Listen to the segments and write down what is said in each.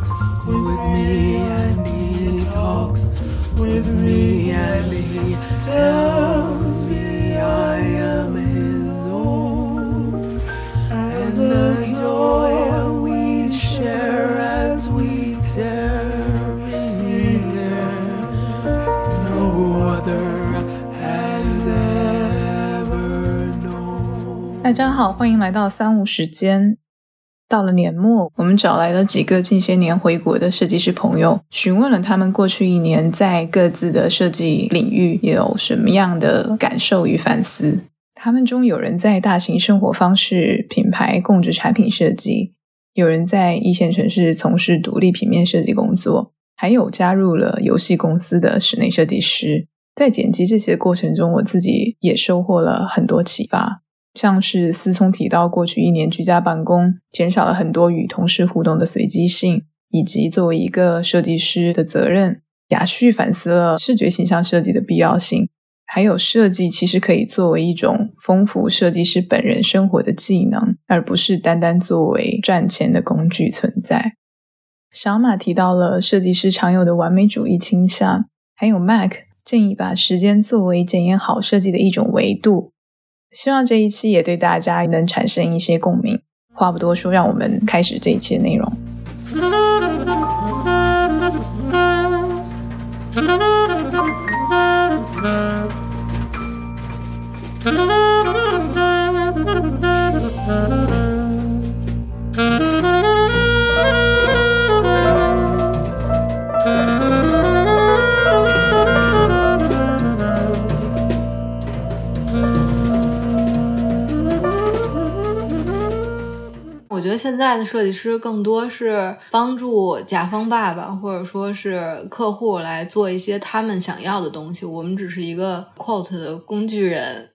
talks with me and he talks with me and he tells me I am his own and the joy we share as we tarry there no other has ever known 大家好，欢迎来到三五时间。 到了年末，我们找来了几个近些年回国的设计师朋友，询问了他们过去一年在各自的设计领域有什么样的感受与反思。他们中有人在大型生活方式品牌供职产品设计，有人在一线城市从事独立平面设计工作，还有加入了游戏公司的室内设计师。在剪辑这些过程中，我自己也收获了很多启发。像是思聪提到，过去一年居家办公，减少了很多与同事互动的随机性，以及作为一个设计师的责任。雅旭反思了视觉形象设计的必要性，还有设计其实可以作为一种丰富设计师本人生活的技能，而不是单单作为赚钱的工具存在。小马提到了设计师常有的完美主义倾向，还有 Mac 建议把时间作为检验好设计的一种维度。希望这一期也对大家能产生一些共鸣。话不多说，让我们开始这一期的内容。现在的设计师更多是帮助甲方爸爸或者说是客户来做一些他们想要的东西，我们只是一个 quote 的工具人。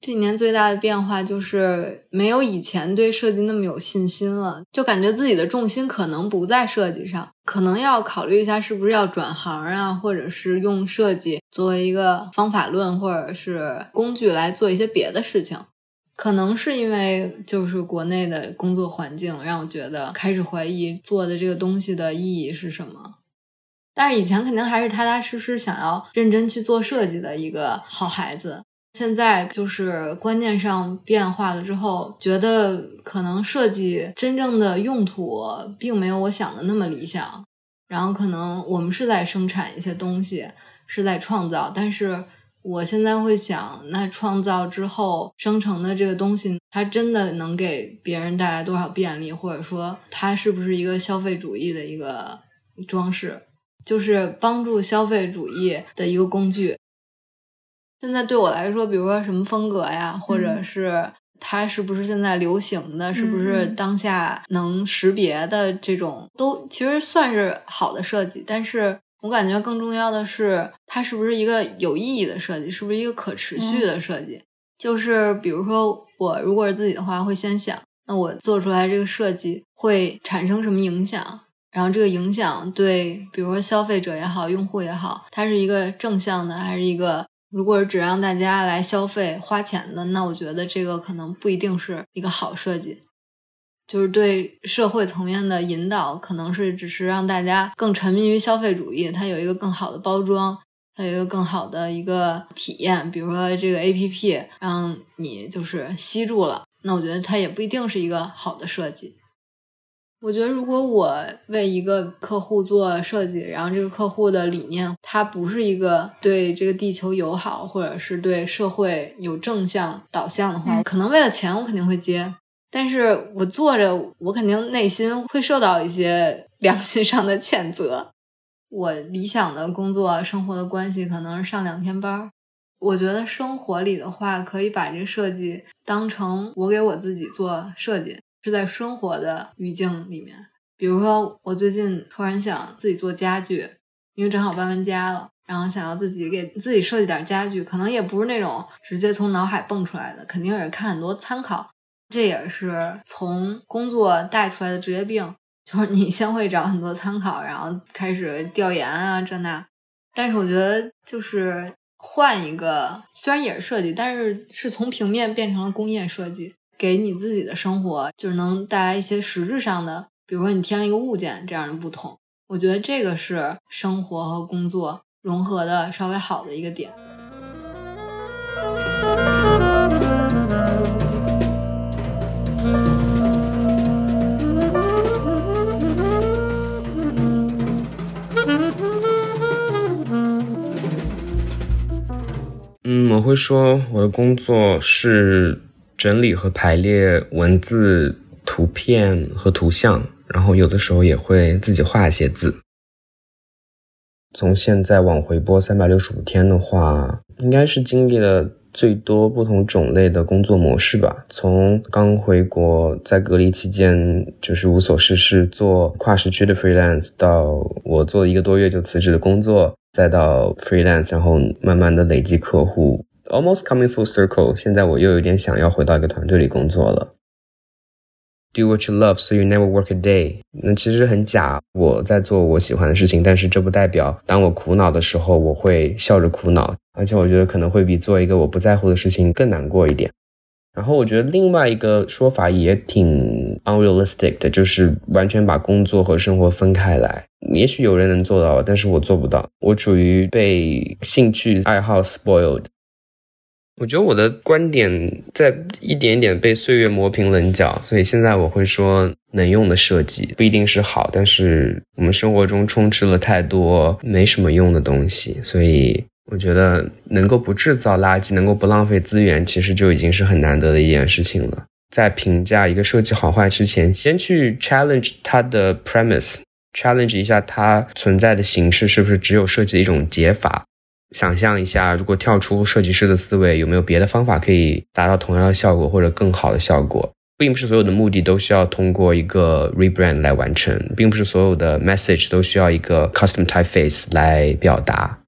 这几年最大的变化就是没有以前对设计那么有信心了，就感觉自己的重心可能不在设计上，可能要考虑一下是不是要转行啊，或者是用设计作为一个方法论或者是工具来做一些别的事情。可能是因为就是国内的工作环境让我觉得开始怀疑做的这个东西的意义是什么。但是以前肯定还是踏踏实实想要认真去做设计的一个好孩子。现在就是观念上变化了之后，觉得可能设计真正的用途并没有我想的那么理想。然后可能我们是在生产一些东西，是在创造，但是。我现在会想，那创造之后生成的这个东西，它真的能给别人带来多少便利，或者说它是不是一个消费主义的一个装饰，就是帮助消费主义的一个工具。现在对我来说，比如说什么风格呀，或者是它是不是现在流行的，是不是当下能识别的这种，都其实算是好的设计，但是。我感觉更重要的是，它是不是一个有意义的设计，是不是一个可持续的设计？就是比如说，我如果是自己的话，会先想，那我做出来这个设计会产生什么影响？然后这个影响对，比如说消费者也好，用户也好，它是一个正向的，还是一个如果只让大家来消费花钱的？那我觉得这个可能不一定是一个好设计。就是对社会层面的引导，可能是只是让大家更沉迷于消费主义，它有一个更好的包装，它有一个更好的一个体验。比如说这个 A P P 让你就是吸住了，那我觉得它也不一定是一个好的设计。我觉得如果我为一个客户做设计，然后这个客户的理念它不是一个对这个地球友好，或者是对社会有正向导向的话，可能为了钱我肯定会接。但是我做着，我肯定内心会受到一些 良心上的谴责。我理想的工作生活的关系可能是上两天班儿。我觉得生活里的话，可以把这设计当成我给我自己做设计，是在生活的语境里面。比如说，我最近突然想自己做家具，因为正好搬完家了，然后想要自己给自己设计点家具，可能也不是那种直接从脑海蹦出来的，肯定也是看很多参考。这也是从工作带出来的职业病，就是你先会找很多参考，然后开始调研啊这那。但是我觉得，就是换一个，虽然也是设计，但是是从平面变成了工业设计，给你自己的生活就是能带来一些实质上的比如说你添了一个物件这样的不同。我觉得这个是生活和工作融合的稍微好的一个点。嗯，我会说我的工作是整理和排列文字、图片和图像，然后有的时候也会自己画一些字。从现在往回拨三百六十五天的话，应该是经历了最多不同种类的工作模式吧。从刚回国在隔离期间就是无所事事做跨时区的 freelance，到我做了一个多月就辞职的工作。再到 freelance，然后慢慢的累积客户，almost coming full circle。现在我又有点想要回到一个团队里工作了。Do what you love, so you never work a day。那其实很假，我在做我喜欢的事情，但是这不代表当我苦恼的时候，我会笑着苦恼。而且我觉得可能会比做一个我不在乎的事情更难过一点。然后我觉得另外一个说法也挺 unrealistic 的，就是完全把工作和生活分开来。也许有人能做到，但是我做不到。我处于被兴趣爱好 spoiled。我觉得我的观点在一点点被岁月磨平棱角，所以现在我会说，能用的设计不一定是好，但是我们生活中充斥了太多没什么用的东西，所以。我觉得能够不制造垃圾，能够不浪费资源，其实就已经是很难得的一件事情了。在评价一个设计好坏之前，先去 challenge 它的 premise，challenge 一下它存在的形式是不是只有设计的一种解法。想象一下，如果跳出设计师的思维，有没有别的方法可以达到同样的效果或者更好的效果？并不是所有的目的都需要通过一个 rebrand 来完成，并不是所有的 message 都需要一个 custom typeface 来表达。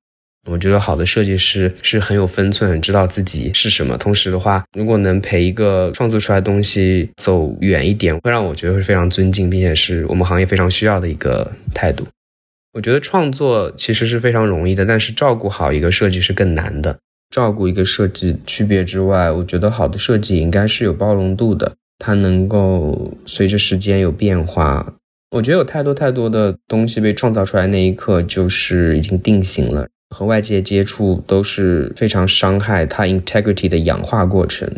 我觉得好的设计师是很有分寸，很知道自己是什么。同时的话，如果能陪一个创作出来的东西走远一点，会让我觉得会非常尊敬，并且是我们行业非常需要的一个态度。我觉得创作其实是非常容易的，但是照顾好一个设计是更难的。照顾一个设计区别之外，我觉得好的设计应该是有包容度的，它能够随着时间有变化。我觉得有太多太多的东西被创造出来那一刻就是已经定型了。和外界接触都是非常伤害它 integrity 的氧化过程。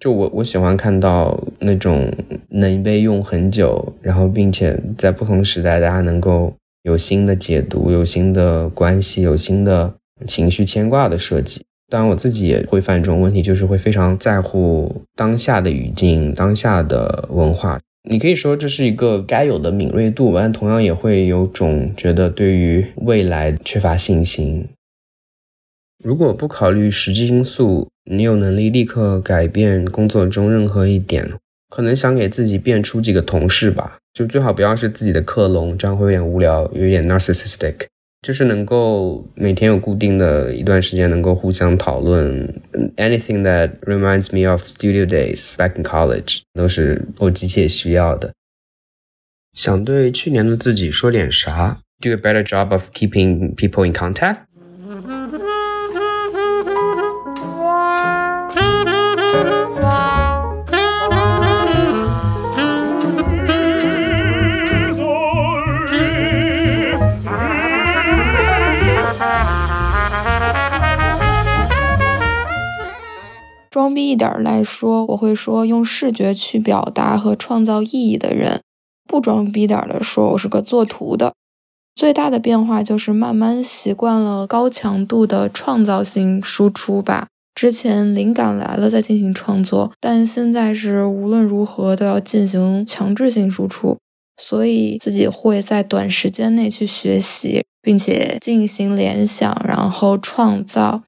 就我我喜欢看到那种能被用很久，然后并且在不同时代大家能够有新的解读、有新的关系、有新的情绪牵挂的设计。当然我自己也会犯这种问题，就是会非常在乎当下的语境、当下的文化。你可以说这是一个该有的敏锐度，但同样也会有种觉得对于未来缺乏信心。如果不考虑实际因素，你有能力立刻改变工作中任何一点，可能想给自己变出几个同事吧，就最好不要是自己的克隆，这样会有点无聊，有点 narcissistic。就是能够每天有固定的一段时间，能够互相讨论。Anything that reminds me of studio days back in college，都是我急切需要的。想对去年的自己说点啥？Do a better job of keeping people in contact。装逼一点来说，我会说用视觉去表达和创造意义的人；不装逼点的说，我是个做图的。最大的变化就是慢慢习惯了高强度的创造性输出吧。之前灵感来了再进行创作，但现在是无论如何都要进行强制性输出，所以自己会在短时间内去学习，并且进行联想，然后创造。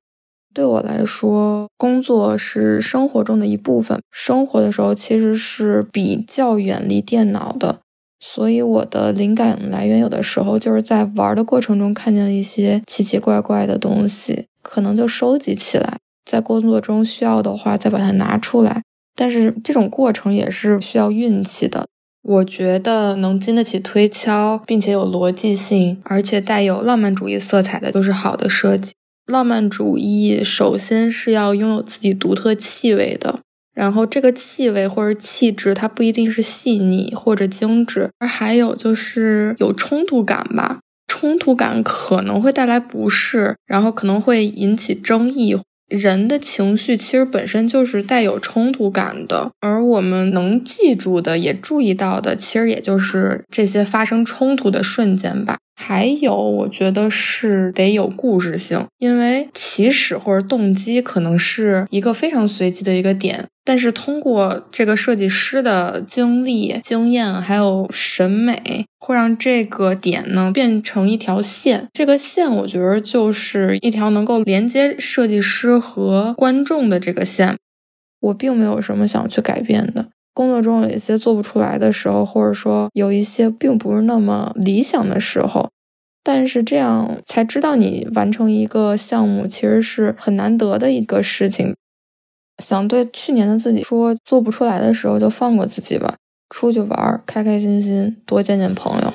对我来说，工作是生活中的一部分。生活的时候其实是比较远离电脑的，所以我的灵感来源有的时候就是在玩的过程中看见了一些奇奇怪怪的东西，可能就收集起来，在工作中需要的话再把它拿出来。但是这种过程也是需要运气的。我觉得能经得起推敲，并且有逻辑性，而且带有浪漫主义色彩的，都是好的设计。浪漫主义首先是要拥有自己独特气味的，然后这个气味或者气质，它不一定是细腻或者精致，而还有就是有冲突感吧。冲突感可能会带来不适，然后可能会引起争议。人的情绪其实本身就是带有冲突感的，而我们能记住的、也注意到的，其实也就是这些发生冲突的瞬间吧。还有，我觉得是得有故事性，因为起始或者动机可能是一个非常随机的一个点，但是通过这个设计师的经历、经验还有审美，会让这个点呢变成一条线。这个线，我觉得就是一条能够连接设计师和观众的这个线。我并没有什么想去改变的。工作中有一些做不出来的时候，或者说有一些并不是那么理想的时候，但是这样才知道你完成一个项目其实是很难得的一个事情。想对去年的自己说，做不出来的时候就放过自己吧，出去玩，开开心心，多见见朋友。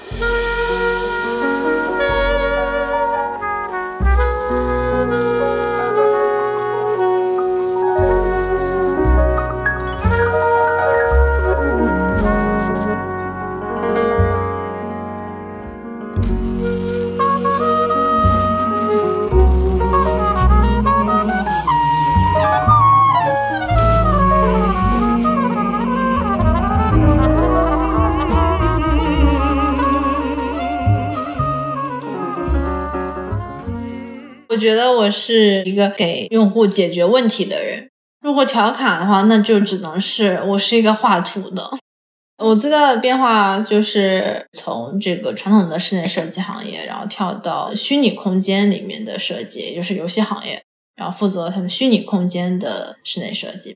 我觉得我是一个给用户解决问题的人。如果调侃的话，那就只能是我是一个画图的。我最大的变化就是从这个传统的室内设计行业，然后跳到虚拟空间里面的设计，也就是游戏行业，然后负责他们虚拟空间的室内设计。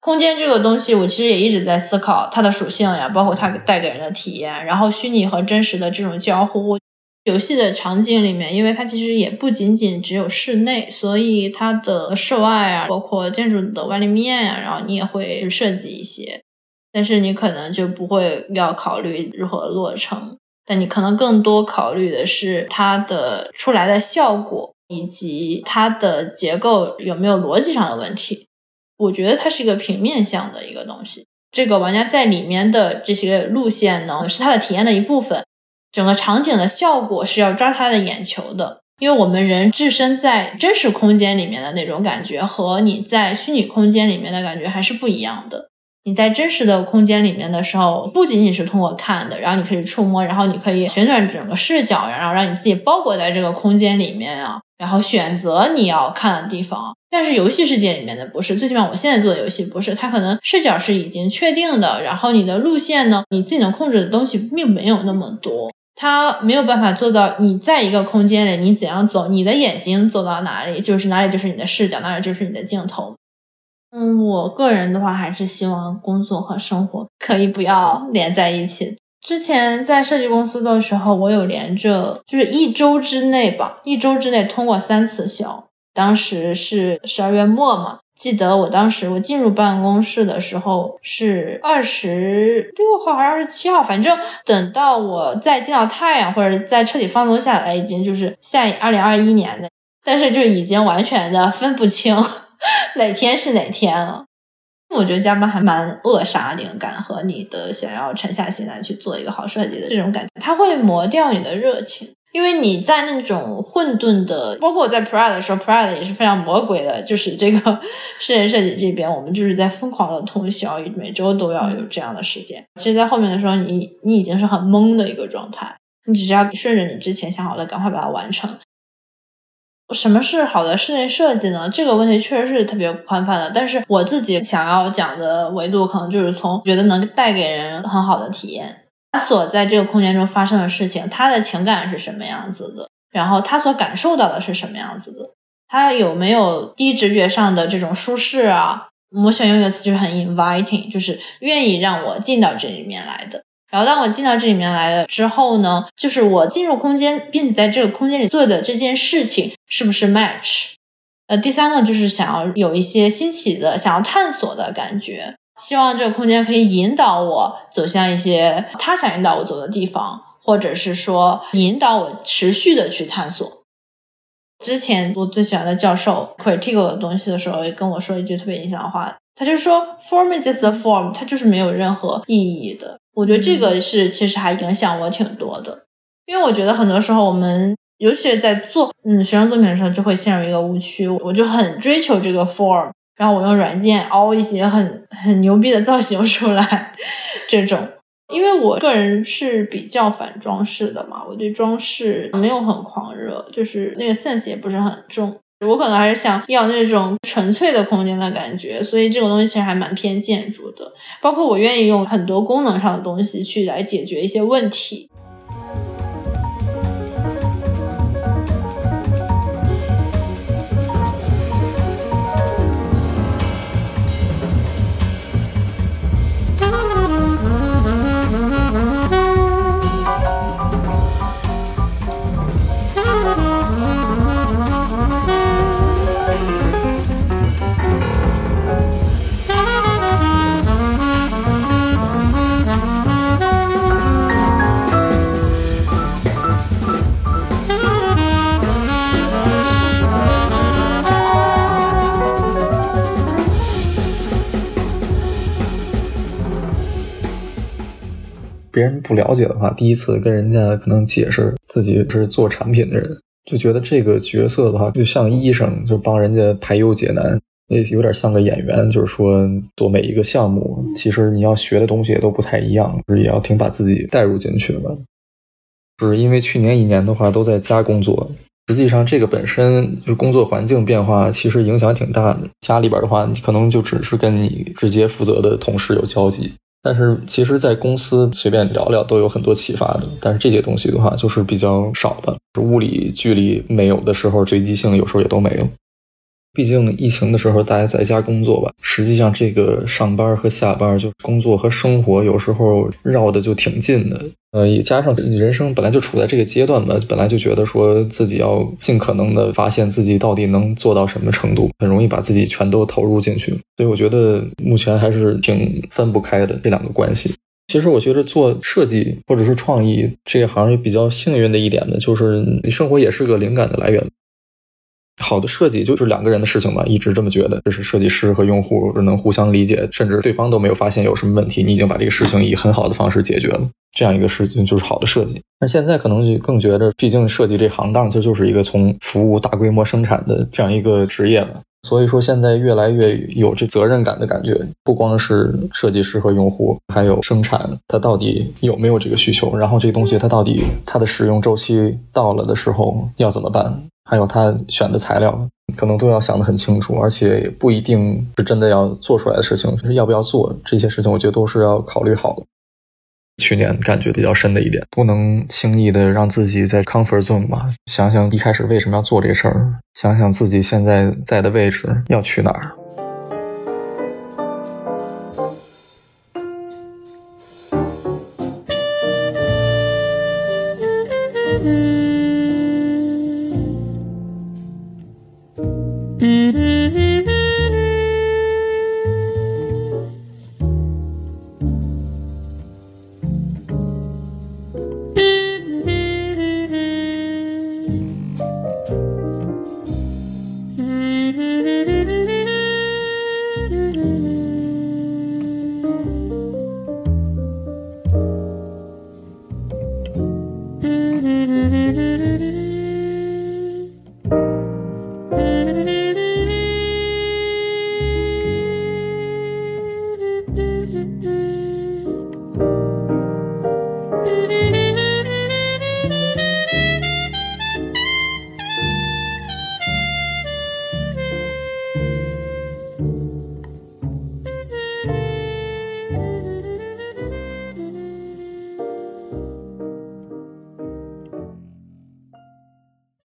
空间这个东西，我其实也一直在思考它的属性呀，包括它带给人的体验，然后虚拟和真实的这种交互。游戏的场景里面，因为它其实也不仅仅只有室内，所以它的室外啊，包括建筑的外立面啊，然后你也会设计一些，但是你可能就不会要考虑如何落成，但你可能更多考虑的是它的出来的效果以及它的结构有没有逻辑上的问题。我觉得它是一个平面向的一个东西，这个玩家在里面的这些路线呢，是他的体验的一部分。整个场景的效果是要抓他的眼球的，因为我们人置身在真实空间里面的那种感觉和你在虚拟空间里面的感觉还是不一样的。你在真实的空间里面的时候，不仅仅是通过看的，然后你可以触摸，然后你可以旋转整个视角，然后让你自己包裹在这个空间里面啊，然后选择你要看的地方。但是游戏世界里面的不是，最起码我现在做的游戏不是，它可能视角是已经确定的，然后你的路线呢，你自己能控制的东西并没有那么多。它没有办法做到，你在一个空间里，你怎样走，你的眼睛走到哪里，就是哪里就是你的视角，哪里就是你的镜头。嗯，我个人的话，还是希望工作和生活可以不要连在一起。之前在设计公司的时候，我有连着，就是一周之内吧，一周之内通过三次销，当时是十二月末嘛。记得我当时我进入办公室的时候是二十六号还是二十七号，反正等到我再见到太阳或者再彻底放松下来，已经就是下二零二一年的，但是就已经完全的分不清 哪天是哪天了。我觉得加班还蛮扼杀灵感和你的想要沉下心来去做一个好设计的这种感觉，它会磨掉你的热情。因为你在那种混沌的，包括我在 Pride 的时候，Pride 也是非常魔鬼的，就是这个 室内设计这边，我们就是在疯狂的通宵，每周都要有这样的时间。其实，在后面的时候，你你已经是很懵的一个状态，你只是要顺着你之前想好的，赶快把它完成。什么是好的室内设计呢？这个问题确实是特别宽泛的，但是我自己想要讲的维度，可能就是从觉得能带给人很好的体验。他所在这个空间中发生的事情，他的情感是什么样子的？然后他所感受到的是什么样子的？他有没有低直觉上的这种舒适啊？我选用一个词，就是很 inviting，就是愿意让我进到这里面来的。然后当我进到这里面来了之后呢，就是我进入空间，并且在这个空间里做的这件事情是不是 match？呃，第三个就是想要有一些新奇的、想要探索的感觉。希望这个空间可以引导我走向一些他想引导我走的地方，或者是说引导我持续的去探索。之前我最喜欢的教授 critique 我的东西的时候，也跟我说一句特别影响的话，他就说 form is just a form，它就是没有任何意义的。我觉得这个是其实还影响我挺多的，因为我觉得很多时候我们，尤其是在做嗯学生作品的时候，就会陷入一个误区，我就很追求这个 form，然后我用软件凹一些很很牛逼的造型出来，这种。因为我个人是比较反装饰的嘛，我对装饰没有很狂热，就是那个 sense 也不是很重。我可能还是想要那种纯粹的空间的感觉，所以这个东西其实还蛮偏建筑的。包括我愿意用很多功能上的东西去来解决一些问题。不了解的话，第一次跟人家可能解释自己是做产品的人，就觉得这个角色的话，就像医生，就帮人家排忧解难，也有点像个演员，就是说做每一个项目，其实你要学的东西也都不太一样，就是也要挺把自己带入进去的。是因为去年一年的话都在家工作，实际上这个本身就工作环境变化，其实影响挺大的。家里边的话，你可能就只是跟你直接负责的同事有交集。但是其实，在公司随便聊聊都有很多启发的。但是这些东西的话，就是比较少的。物理距离没有的时候，随机性有时候也都没有。毕竟疫情的时候，大家在家工作吧。实际上，这个上班和下班，就工作和生活，有时候绕的就挺近的。呃，也加上你人生本来就处在这个阶段嘛，本来就觉得说自己要尽可能的发现自己到底能做到什么程度，很容易把自己全都投入进去。所以我觉得目前还是挺分不开的这两个关系。其实我觉得做设计或者是创意这一行业比较幸运的一点呢，就是你生活也是个灵感的来源。好的设计就是两个人的事情嘛，一直这么觉得，就是设计师和用户能互相理解，甚至对方都没有发现有什么问题，你已经把这个事情以很好的方式解决了，这样一个事情就是好的设计。那现在可能就更觉得，毕竟设计这行当，这就是一个从服务大规模生产的这样一个职业嘛，所以说现在越来越有这责任感的感觉，不光是设计师和用户，还有生产，它到底有没有这个需求，然后这个东西它到底它的使用周期到了的时候要怎么办？还有他选的材料，可能都要想得很清楚，而且不一定是真的要做出来的事情，就是要不要做这些事情，我觉得都是要考虑好的。去年感觉比较深的一点，不能轻易的让自己在 comfort zone 吧，想想一开始为什么要做这事儿，想想自己现在在的位置要去哪儿。